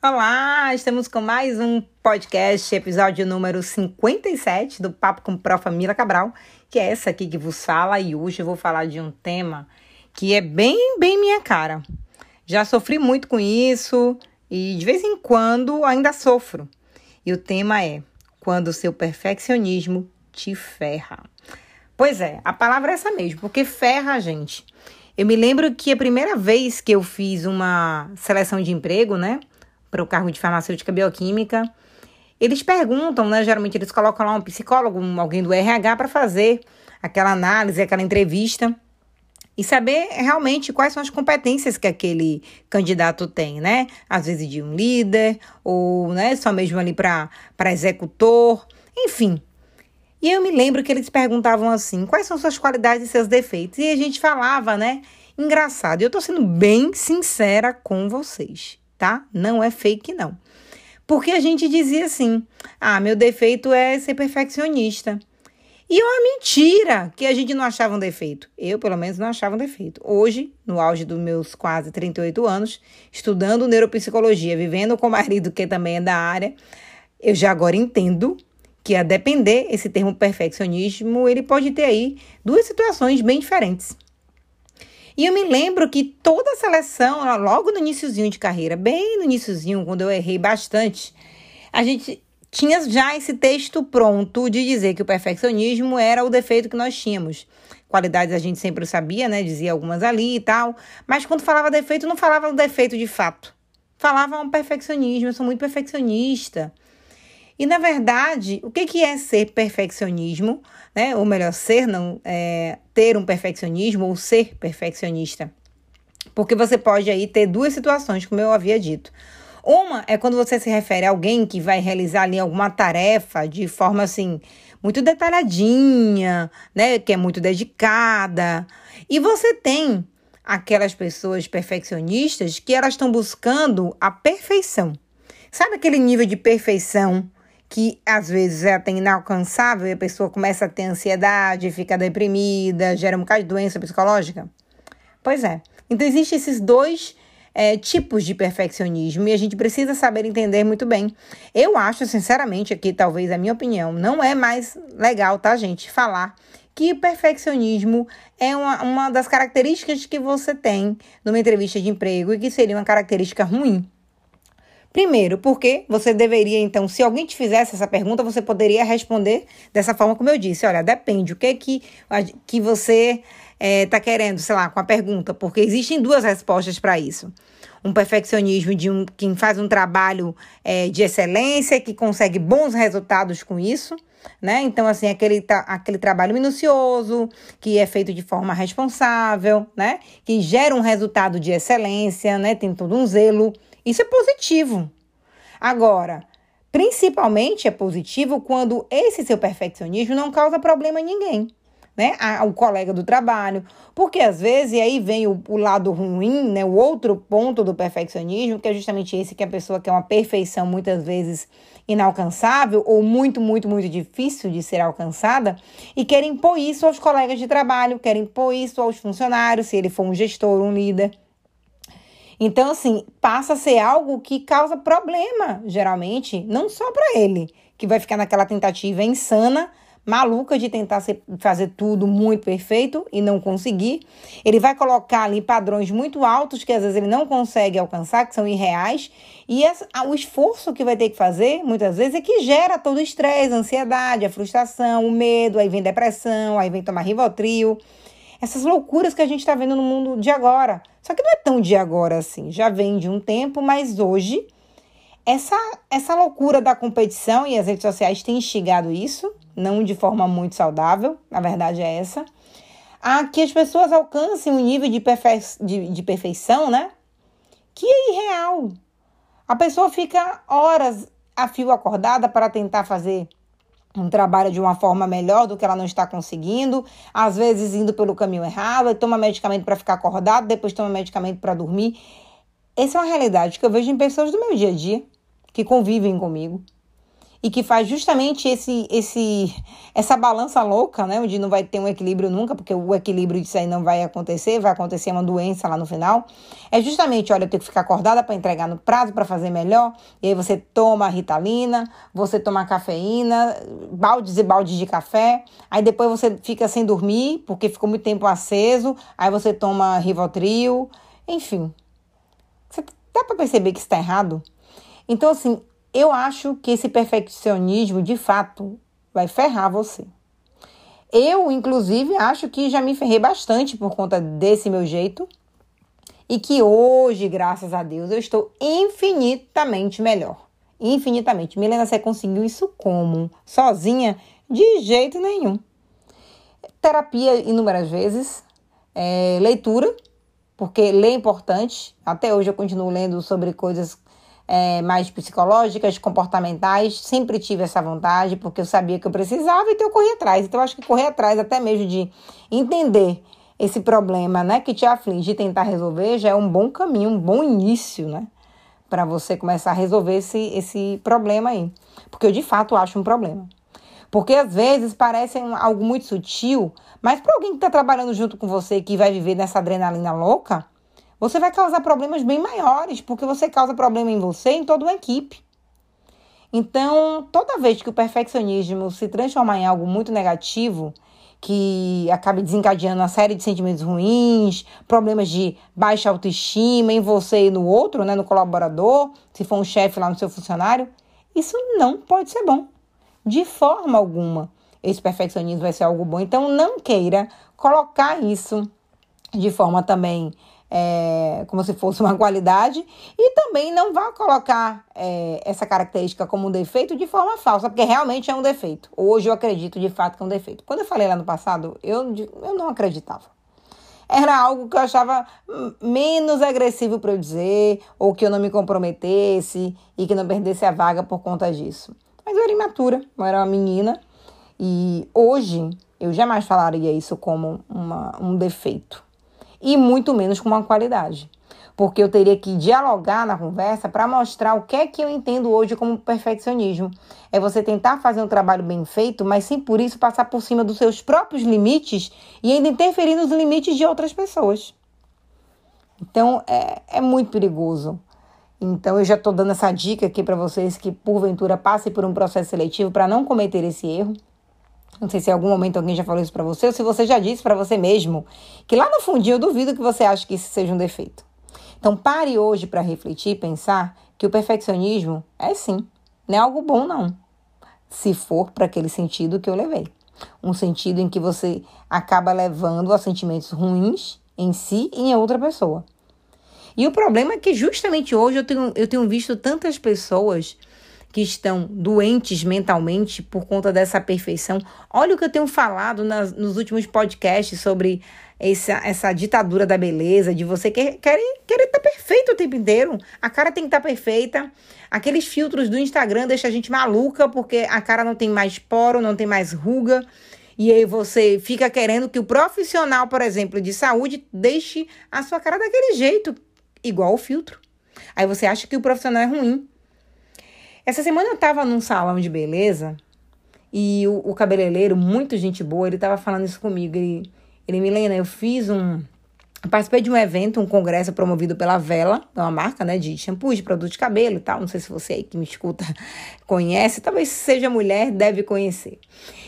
Olá, estamos com mais um podcast, episódio número 57 do Papo com Prof. Mila Cabral, que é essa aqui que vos fala, e hoje eu vou falar de um tema que é bem, bem minha cara. Já sofri muito com isso e de vez em quando ainda sofro. E o tema é quando o seu perfeccionismo te ferra. Pois é, a palavra é essa mesmo, porque ferra a gente. Eu me lembro que a primeira vez que eu fiz uma seleção de emprego, né? Para o cargo de farmacêutica bioquímica. Eles perguntam, né? Geralmente eles colocam lá um psicólogo, alguém do RH para fazer aquela análise, aquela entrevista e saber realmente quais são as competências que aquele candidato tem, né? Às vezes de um líder ou, né, só mesmo ali para para executor, enfim. E eu me lembro que eles perguntavam assim: quais são suas qualidades e seus defeitos? E a gente falava, né? Engraçado. Eu tô sendo bem sincera com vocês tá? Não é fake, não. Porque a gente dizia assim: ah, meu defeito é ser perfeccionista. E é uma mentira que a gente não achava um defeito. Eu, pelo menos, não achava um defeito. Hoje, no auge dos meus quase 38 anos, estudando neuropsicologia, vivendo com o marido que também é da área, eu já agora entendo que a depender esse termo perfeccionismo, ele pode ter aí duas situações bem diferentes. E eu me lembro que toda a seleção, logo no iníciozinho de carreira, bem no iníciozinho, quando eu errei bastante, a gente tinha já esse texto pronto de dizer que o perfeccionismo era o defeito que nós tínhamos. Qualidades a gente sempre sabia, né? Dizia algumas ali e tal. Mas quando falava defeito, não falava o defeito de fato. Falava um perfeccionismo, eu sou muito perfeccionista. E na verdade, o que, que é ser perfeccionismo? Né? Ou melhor, ser não é, ter um perfeccionismo ou ser perfeccionista. Porque você pode aí ter duas situações, como eu havia dito. Uma é quando você se refere a alguém que vai realizar ali alguma tarefa de forma assim muito detalhadinha, né, que é muito dedicada. E você tem aquelas pessoas perfeccionistas que elas estão buscando a perfeição. Sabe aquele nível de perfeição que às vezes é até inalcançável e a pessoa começa a ter ansiedade, fica deprimida, gera um bocado de doença psicológica? Pois é. Então, existem esses dois é, tipos de perfeccionismo e a gente precisa saber entender muito bem. Eu acho, sinceramente, aqui, talvez a minha opinião, não é mais legal, tá, gente, falar que perfeccionismo é uma, uma das características que você tem numa entrevista de emprego e que seria uma característica ruim. Primeiro, porque você deveria, então, se alguém te fizesse essa pergunta, você poderia responder dessa forma como eu disse. Olha, depende, o que é que, que você está eh, é, querendo, sei lá, com a pergunta, porque existem duas respostas para isso. Um perfeccionismo de um, quem faz um trabalho é, de excelência, que consegue bons resultados com isso, né? Então, assim, aquele, aquele trabalho minucioso, que é feito de forma responsável, né? Que gera um resultado de excelência, né? Tem todo um zelo isso é positivo. Agora, principalmente é positivo quando esse seu perfeccionismo não causa problema a ninguém. Né, o colega do trabalho, porque às vezes, e aí vem o, o, lado ruim, né, o outro ponto do perfeccionismo, que é justamente esse que a pessoa quer uma perfeição muitas vezes inalcançável ou muito, muito, muito difícil de ser alcançada e quer impor isso aos colegas de trabalho, quer impor isso aos funcionários, se ele for um gestor, um líder. Então, assim, passa a ser algo que causa problema, geralmente, não só para ele, que vai ficar naquela tentativa insana, maluca de tentar ser, fazer tudo muito perfeito e não conseguir. Ele vai colocar ali padrões muito altos que às vezes ele não consegue alcançar, que são irreais, e o esforço que vai ter que fazer, muitas vezes, é que gera todo o estresse, a ansiedade, a frustração, o medo, aí vem depressão, aí vem tomar Rivotril essas loucuras que a gente está vendo no mundo de agora. Só que não é tão de agora assim, já vem de um tempo, mas hoje essa, essa loucura da competição e as redes sociais têm instigado isso, não de forma muito saudável, na verdade é essa, a que as pessoas alcancem um nível de, perfe de, de perfeição, né? Que é irreal. A pessoa fica horas a fio acordada para tentar fazer trabalho de uma forma melhor do que ela não está conseguindo, às vezes indo pelo caminho errado, toma medicamento para ficar acordado, depois toma medicamento para dormir. Essa é uma realidade que eu vejo em pessoas do meu dia a dia que convivem comigo. E que faz justamente esse, esse, essa balança louca, né? Onde não vai ter um equilíbrio nunca, porque o equilíbrio disso aí não vai acontecer, vai acontecer uma doença lá no final. É justamente, olha, eu tenho que ficar acordada para entregar no prazo, para fazer melhor. E aí você toma ritalina, você toma cafeína, baldes e baldes de café. Aí depois você fica sem dormir, porque ficou muito tempo aceso. Aí você toma Rivotril, enfim. Você dá para perceber que está errado? Então, assim, eu acho que esse perfeccionismo, de fato, vai ferrar você. Eu, inclusive, acho que já me ferrei bastante por conta desse meu jeito. E que hoje, graças a Deus, eu estou infinitamente melhor. Infinitamente. Milena, você conseguiu isso como? Sozinha? De jeito nenhum. Terapia inúmeras vezes. É, leitura, porque ler é importante. Até hoje eu continuo lendo sobre coisas é, mais psicológicas, comportamentais. Sempre tive essa vontade, porque eu sabia que eu precisava, então eu corri atrás. Então, eu acho que correr atrás, até mesmo de entender esse problema né, que te aflige e tentar resolver, já é um bom caminho, um bom início, né? Para você começar a resolver esse, esse problema aí. Porque eu, de fato, acho um problema. Porque às vezes parece algo muito sutil, mas para alguém que está trabalhando junto com você, que vai viver nessa adrenalina louca, você vai causar problemas bem maiores, porque você causa problema em você e em toda uma equipe. Então, toda vez que o perfeccionismo se transformar em algo muito negativo, que acabe desencadeando uma série de sentimentos ruins, problemas de baixa autoestima em você e no outro, né, no colaborador, se for um chefe lá no seu funcionário, isso não pode ser bom. De forma alguma, esse perfeccionismo vai ser algo bom. Então, não queira colocar isso de forma também é, como se fosse uma qualidade, e também não vá colocar é, essa característica como um defeito de forma falsa, porque realmente é um defeito. Hoje eu acredito de fato que é um defeito. Quando eu falei lá no passado, eu, eu não acreditava. Era algo que eu achava menos agressivo para eu dizer, ou que eu não me comprometesse e que não perdesse a vaga por conta disso. Mas eu era imatura, eu era uma menina, e hoje eu jamais falaria isso como uma, um defeito e muito menos com uma qualidade. Porque eu teria que dialogar na conversa para mostrar o que é que eu entendo hoje como perfeccionismo. É você tentar fazer um trabalho bem feito, mas sem por isso passar por cima dos seus próprios limites e ainda interferir nos limites de outras pessoas. Então é, é muito perigoso. Então eu já estou dando essa dica aqui para vocês que porventura passem por um processo seletivo para não cometer esse erro. Não sei se em algum momento alguém já falou isso para você ou se você já disse para você mesmo que lá no fundinho eu duvido que você ache que isso seja um defeito. Então pare hoje para refletir e pensar que o perfeccionismo é sim, não é algo bom não. Se for para aquele sentido que eu levei. Um sentido em que você acaba levando a sentimentos ruins em si e em outra pessoa. E o problema é que justamente hoje eu tenho, eu tenho visto tantas pessoas que estão doentes mentalmente por conta dessa perfeição. Olha o que eu tenho falado nas, nos últimos podcasts sobre essa, essa ditadura da beleza, de você querer querer querer estar perfeito o tempo inteiro. A cara tem que estar tá perfeita. Aqueles filtros do Instagram deixam a gente maluca porque a cara não tem mais poro, não tem mais ruga. E aí você fica querendo que o profissional, por exemplo, de saúde, deixe a sua cara daquele jeito, igual o filtro. Aí você acha que o profissional é ruim. Essa semana eu tava num salão de beleza e o, o cabeleireiro, muito gente boa, ele tava falando isso comigo. Ele, ele Milena, eu fiz um. Eu participei de um evento, um congresso promovido pela Vela, é uma marca né, de shampoo, de produto de cabelo e tal. Não sei se você aí que me escuta conhece, talvez seja mulher, deve conhecer.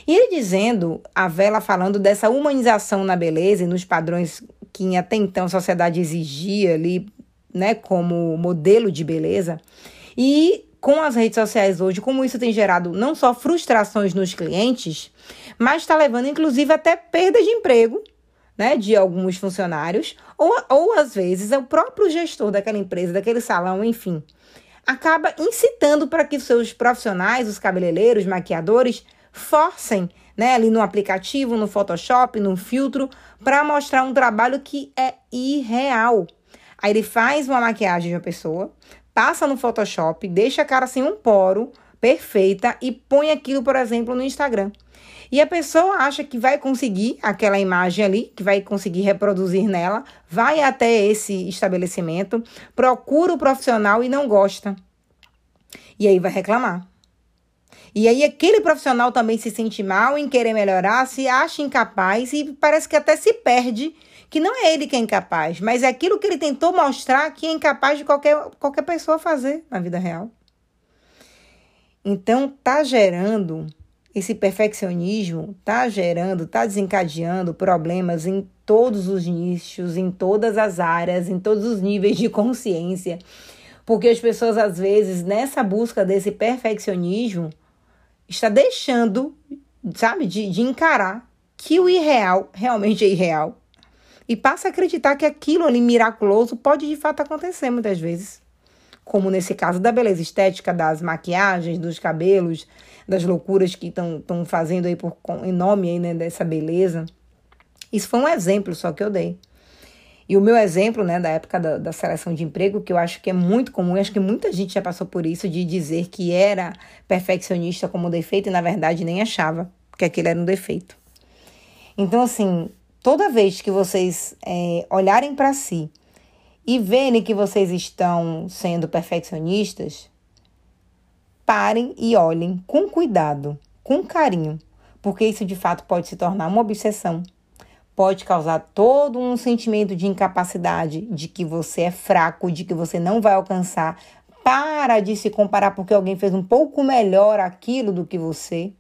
E ele dizendo, a Vela falando dessa humanização na beleza e nos padrões que até então a sociedade exigia ali, né, como modelo de beleza. E com as redes sociais hoje, como isso tem gerado não só frustrações nos clientes, mas está levando inclusive até perda de emprego né, de alguns funcionários, ou, ou às vezes é o próprio gestor daquela empresa, daquele salão, enfim, acaba incitando para que seus profissionais, os cabeleireiros, maquiadores, forcem né, ali no aplicativo, no Photoshop, no filtro, para mostrar um trabalho que é irreal. Aí ele faz uma maquiagem de uma pessoa, passa no Photoshop, deixa a cara sem um poro, perfeita, e põe aquilo, por exemplo, no Instagram. E a pessoa acha que vai conseguir aquela imagem ali, que vai conseguir reproduzir nela, vai até esse estabelecimento, procura o profissional e não gosta. E aí vai reclamar. E aí aquele profissional também se sente mal em querer melhorar, se acha incapaz e parece que até se perde que não é ele que é incapaz, mas é aquilo que ele tentou mostrar que é incapaz de qualquer, qualquer pessoa fazer na vida real. Então, tá gerando esse perfeccionismo, tá gerando, tá desencadeando problemas em todos os nichos, em todas as áreas, em todos os níveis de consciência. Porque as pessoas, às vezes, nessa busca desse perfeccionismo, está deixando, sabe, de, de encarar que o irreal realmente é irreal e passa a acreditar que aquilo ali miraculoso pode de fato acontecer muitas vezes. Como nesse caso da beleza estética, das maquiagens, dos cabelos, das loucuras que estão fazendo aí por, em nome aí, né, dessa beleza. Isso foi um exemplo só que eu dei. E o meu exemplo, né, da época da, da, seleção de emprego, que eu acho que é muito comum, acho que muita gente já passou por isso, de dizer que era perfeccionista como defeito e, na verdade, nem achava que aquele era um defeito. Então, assim, toda vez que vocês é, olharem para si e verem que vocês estão sendo perfeccionistas, parem e olhem com cuidado, com carinho, porque isso de fato pode se tornar uma obsessão. Pode causar todo um sentimento de incapacidade, de que você é fraco, de que você não vai alcançar. Para de se comparar porque alguém fez um pouco melhor aquilo do que você.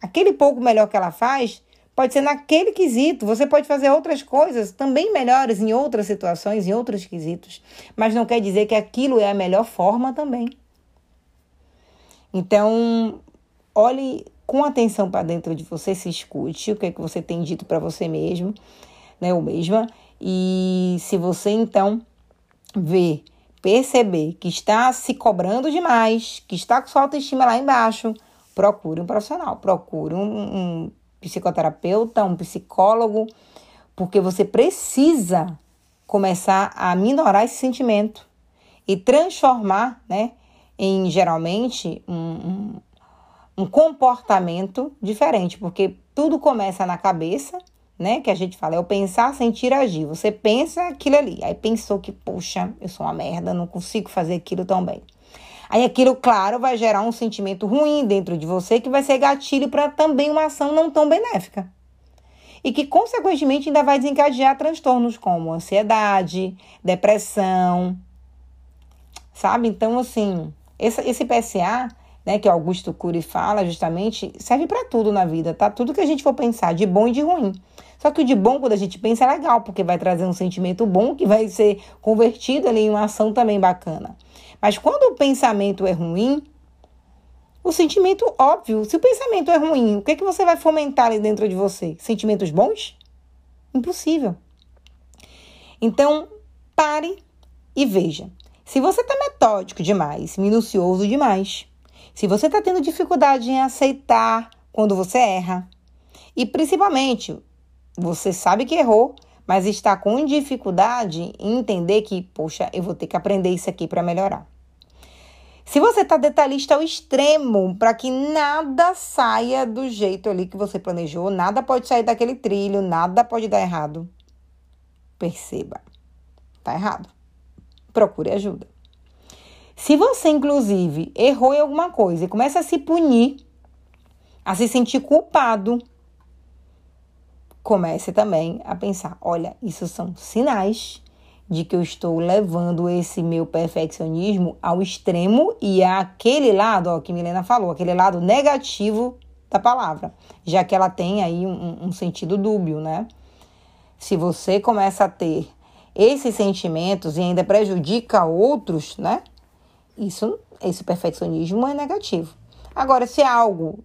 Aquele pouco melhor que ela faz Pode ser naquele quesito. Você pode fazer outras coisas também melhores em outras situações, em outros quesitos. Mas não quer dizer que aquilo é a melhor forma também. Então, olhe com atenção para dentro de você, se escute o que é que você tem dito para você mesmo, né, ou mesma. E se você então vê, perceber que está se cobrando demais, que está com sua autoestima lá embaixo, procure um profissional, procure um, um psicoterapeuta, um psicólogo, porque você precisa começar a minorar esse sentimento e transformar, né, em geralmente um, um, um comportamento diferente, porque tudo começa na cabeça, né? Que a gente fala, é o pensar, sentir, agir. Você pensa aquilo ali, aí pensou que, poxa, eu sou uma merda, não consigo fazer aquilo tão bem. Aí aquilo, claro, vai gerar um sentimento ruim dentro de você que vai ser gatilho para também uma ação não tão benéfica. E que, consequentemente, ainda vai desencadear transtornos como ansiedade, depressão, sabe? Então, assim, esse, esse PSA, né, que Augusto Cury fala justamente, serve para tudo na vida, tá? Tudo que a gente for pensar, de bom e de ruim. Só que o de bom, quando a gente pensa, é legal, porque vai trazer um sentimento bom que vai ser convertido ali em uma ação também bacana. Mas quando o pensamento é ruim, o sentimento óbvio, se o pensamento é ruim, o que, é que você vai fomentar ali dentro de você? Sentimentos bons? Impossível. Então, pare e veja. Se você está metódico demais, minucioso demais, se você está tendo dificuldade em aceitar quando você erra, e principalmente você sabe que errou, mas está com dificuldade em entender que, poxa, eu vou ter que aprender isso aqui para melhorar. Se você está detalhista ao extremo, para que nada saia do jeito ali que você planejou, nada pode sair daquele trilho, nada pode dar errado. Perceba, tá errado. Procure ajuda. Se você, inclusive, errou em alguma coisa e começa a se punir, a se sentir culpado, comece também a pensar: olha, isso são sinais de que eu estou levando esse meu perfeccionismo ao extremo e àquele lado, ó, que Milena falou, aquele lado negativo da palavra, já que ela tem aí um, um sentido dúbio, né? Se você começa a ter esses sentimentos e ainda prejudica outros, né? Isso, esse perfeccionismo é negativo. Agora, se é algo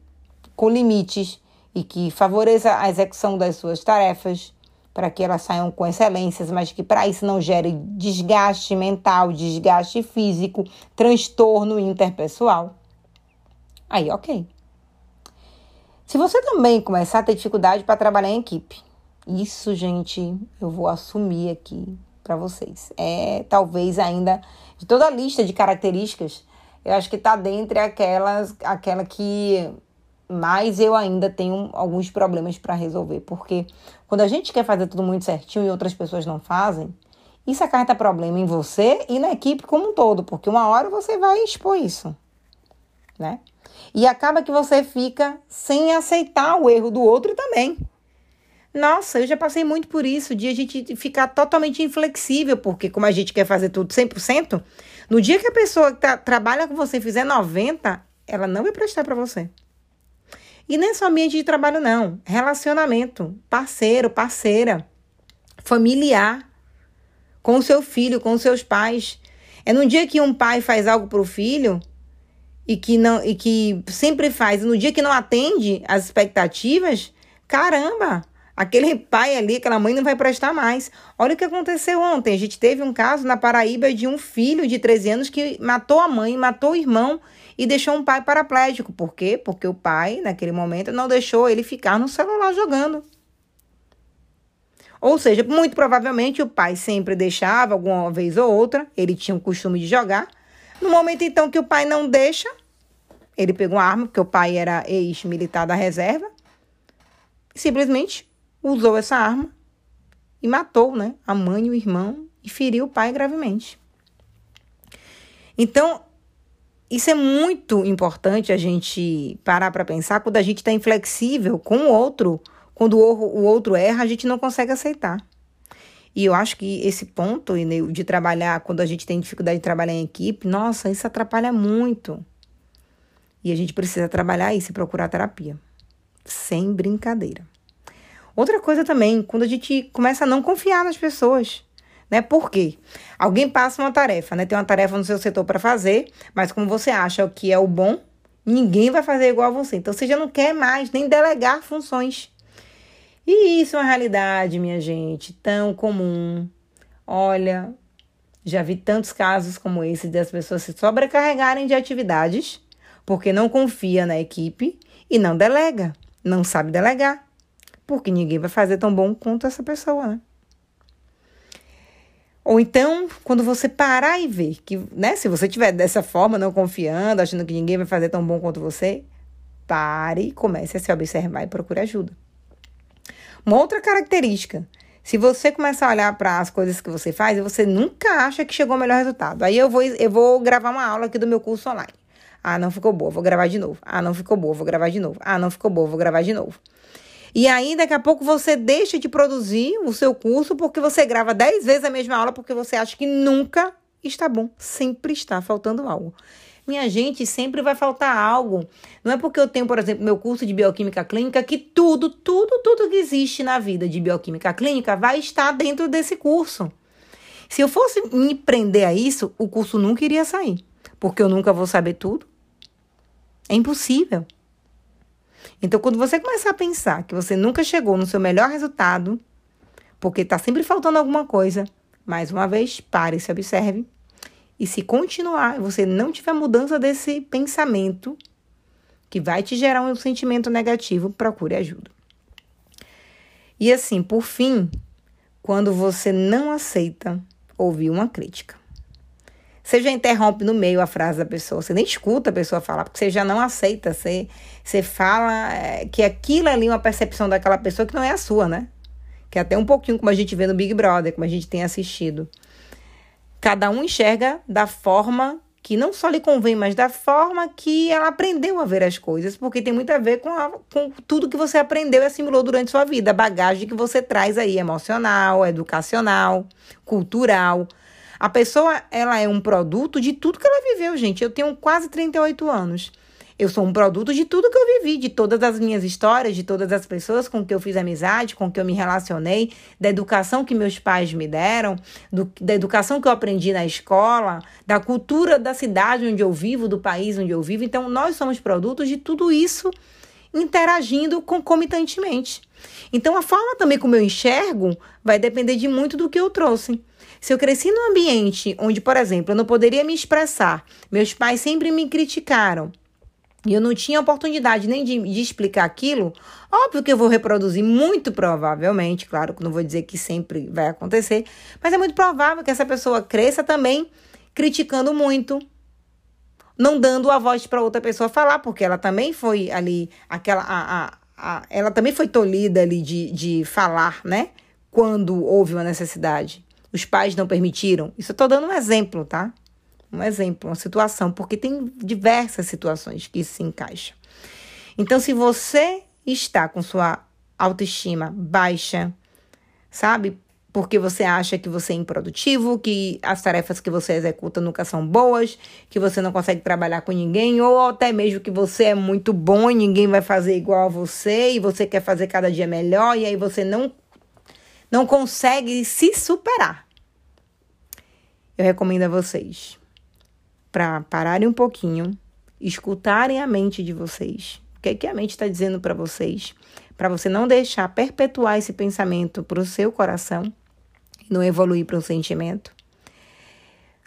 com limites, e que favoreça a execução das suas tarefas, para que elas saiam com excelências, mas que para isso não gere desgaste mental, desgaste físico, transtorno interpessoal. Aí, ok. Se você também começar a ter dificuldade para trabalhar em equipe, isso, gente, eu vou assumir aqui para vocês. É talvez ainda de toda a lista de características, eu acho que está dentre aquelas, aquela que mas eu ainda tenho alguns problemas para resolver, porque quando a gente quer fazer tudo muito certinho e outras pessoas não fazem, isso acarreta problema em você e na equipe como um todo, porque uma hora você vai expor isso. né? E acaba que você fica sem aceitar o erro do outro também. Nossa, eu já passei muito por isso, de a gente ficar totalmente inflexível, porque como a gente quer fazer tudo 100%, no dia que a pessoa que tá, trabalha com você fizer 90%, ela não vai prestar para você. E nem só ambiente de trabalho, não. Relacionamento, parceiro, parceira, familiar, com o seu filho, com os seus pais. É no dia que um pai faz algo para o filho e que não e que sempre faz, no dia que não atende as expectativas, caramba, aquele pai ali, aquela mãe não vai prestar mais. Olha o que aconteceu ontem. A gente teve um caso na Paraíba de um filho de 13 anos que matou a mãe, matou o irmão e deixou um pai paraplégico. Por quê? Porque o pai, naquele momento, não deixou ele ficar no celular jogando. Ou seja, muito provavelmente o pai sempre deixava, alguma vez ou outra, ele tinha o costume de jogar. No momento então que o pai não deixa, ele pegou uma arma, porque o pai era ex-militar da reserva, simplesmente usou essa arma e matou né, a mãe e o irmão e feriu o pai gravemente. Então, isso é muito importante a gente parar para pensar quando a gente está inflexível com o outro, quando o outro erra, a gente não consegue aceitar. E eu acho que esse ponto de trabalhar, quando a gente tem dificuldade de trabalhar em equipe, nossa, isso atrapalha muito. E a gente precisa trabalhar isso e procurar terapia. Sem brincadeira. Outra coisa também, quando a gente começa a não confiar nas pessoas né? Por quê? Alguém passa uma tarefa, né? Tem uma tarefa no seu setor para fazer, mas como você acha que é o bom, ninguém vai fazer igual a você. Então você já não quer mais nem delegar funções. E isso é uma realidade, minha gente, tão comum. Olha, já vi tantos casos como esse das pessoas se sobrecarregarem de atividades porque não confia na equipe e não delega, não sabe delegar. Porque ninguém vai fazer tão bom quanto essa pessoa, né? Ou então, quando você parar e ver que, né, se você tiver dessa forma, não confiando, achando que ninguém vai fazer tão bom quanto você, pare e comece a se observar e procure ajuda. Uma outra característica, se você começar a olhar para as coisas que você faz e você nunca acha que chegou ao melhor resultado, aí eu vou, eu vou gravar uma aula aqui do meu curso online. Ah, não ficou boa, vou gravar de novo. Ah, não ficou boa, vou gravar de novo. Ah, não ficou boa, vou gravar de novo. E aí, daqui a pouco, você deixa de produzir o seu curso porque você grava 10 vezes a mesma aula porque você acha que nunca está bom. Sempre está faltando algo. Minha gente, sempre vai faltar algo. Não é porque eu tenho, por exemplo, meu curso de bioquímica clínica que tudo, tudo, tudo que existe na vida de bioquímica clínica vai estar dentro desse curso. Se eu fosse me prender a isso, o curso nunca iria sair, porque eu nunca vou saber tudo. É impossível. Então, quando você começar a pensar que você nunca chegou no seu melhor resultado, porque está sempre faltando alguma coisa, mais uma vez, pare e se observe. E se continuar, você não tiver mudança desse pensamento, que vai te gerar um sentimento negativo, procure ajuda. E assim, por fim, quando você não aceita ouvir uma crítica. Você já interrompe no meio a frase da pessoa, você nem escuta a pessoa falar, porque você já não aceita, você, você fala é, que aquilo ali é uma percepção daquela pessoa que não é a sua, né? Que é até um pouquinho como a gente vê no Big Brother, como a gente tem assistido. Cada um enxerga da forma que não só lhe convém, mas da forma que ela aprendeu a ver as coisas, porque tem muito a ver com, a, com tudo que você aprendeu e assimilou durante sua vida, a bagagem que você traz aí, emocional, educacional, cultural. A pessoa, ela é um produto de tudo que ela viveu, gente. Eu tenho quase 38 anos. Eu sou um produto de tudo que eu vivi, de todas as minhas histórias, de todas as pessoas com que eu fiz amizade, com que eu me relacionei, da educação que meus pais me deram, do, da educação que eu aprendi na escola, da cultura da cidade onde eu vivo, do país onde eu vivo. Então, nós somos produtos de tudo isso interagindo concomitantemente. Então, a forma também como eu enxergo vai depender de muito do que eu trouxe. Se eu cresci num ambiente onde, por exemplo, eu não poderia me expressar, meus pais sempre me criticaram, e eu não tinha oportunidade nem de, de, explicar aquilo, óbvio que eu vou reproduzir muito provavelmente, claro que não vou dizer que sempre vai acontecer, mas é muito provável que essa pessoa cresça também criticando muito, não dando a voz para outra pessoa falar, porque ela também foi ali, aquela, a, a, a, ela também foi tolhida ali de, de falar, né? Quando houve uma necessidade os pais não permitiram. Isso eu estou dando um exemplo, tá? um exemplo, uma situação, porque tem diversas situações que se encaixam. Então, se você está com sua autoestima baixa, sabe? Porque você acha que você é improdutivo, que as tarefas que você executa nunca são boas, que você não consegue trabalhar com ninguém, ou até mesmo que você é muito bom e ninguém vai fazer igual a você, e você quer fazer cada dia melhor, e aí você não, não consegue se superar. Eu recomendo a vocês para pararem um pouquinho, escutarem a mente de vocês. O que, é que a mente está dizendo para vocês? Para você não deixar perpetuar esse pensamento para o seu coração e não evoluir para um sentimento.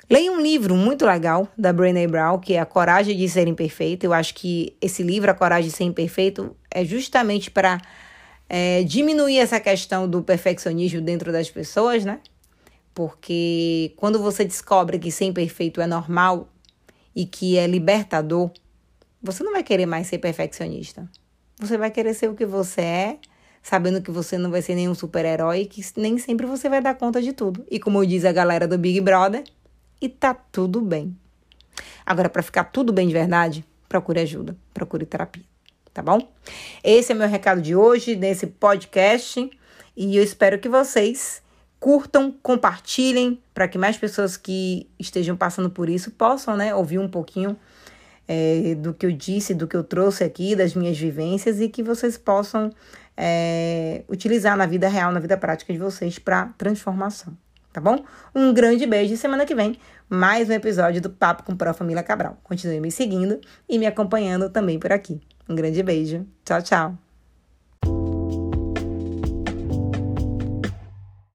Leia um livro muito legal da Brené Brown, que é A Coragem de Ser Imperfeito. Eu acho que esse livro, A Coragem de Ser Imperfeito, é justamente para é, diminuir essa questão do perfeccionismo dentro das pessoas, né? Porque quando você descobre que ser imperfeito é normal, e que é libertador, você não vai querer mais ser perfeccionista. Você vai querer ser o que você é, sabendo que você não vai ser nenhum super-herói, que nem sempre você vai dar conta de tudo. E como diz a galera do Big Brother, e tá tudo bem. Agora, para ficar tudo bem de verdade, procure ajuda, procure terapia, tá bom? Esse é meu recado de hoje, nesse podcast, e eu espero que vocês curtam, compartilhem, para que mais pessoas que estejam passando por isso possam né, ouvir um pouquinho é, do que eu disse, do que eu trouxe aqui, das minhas vivências e que vocês possam é, utilizar na vida real, na vida prática de vocês para transformação. Tá bom? Um grande beijo e semana que vem, mais um episódio do Papo com Prof. Família Cabral. Continue me seguindo e me acompanhando também por aqui. Um grande beijo. Tchau, tchau.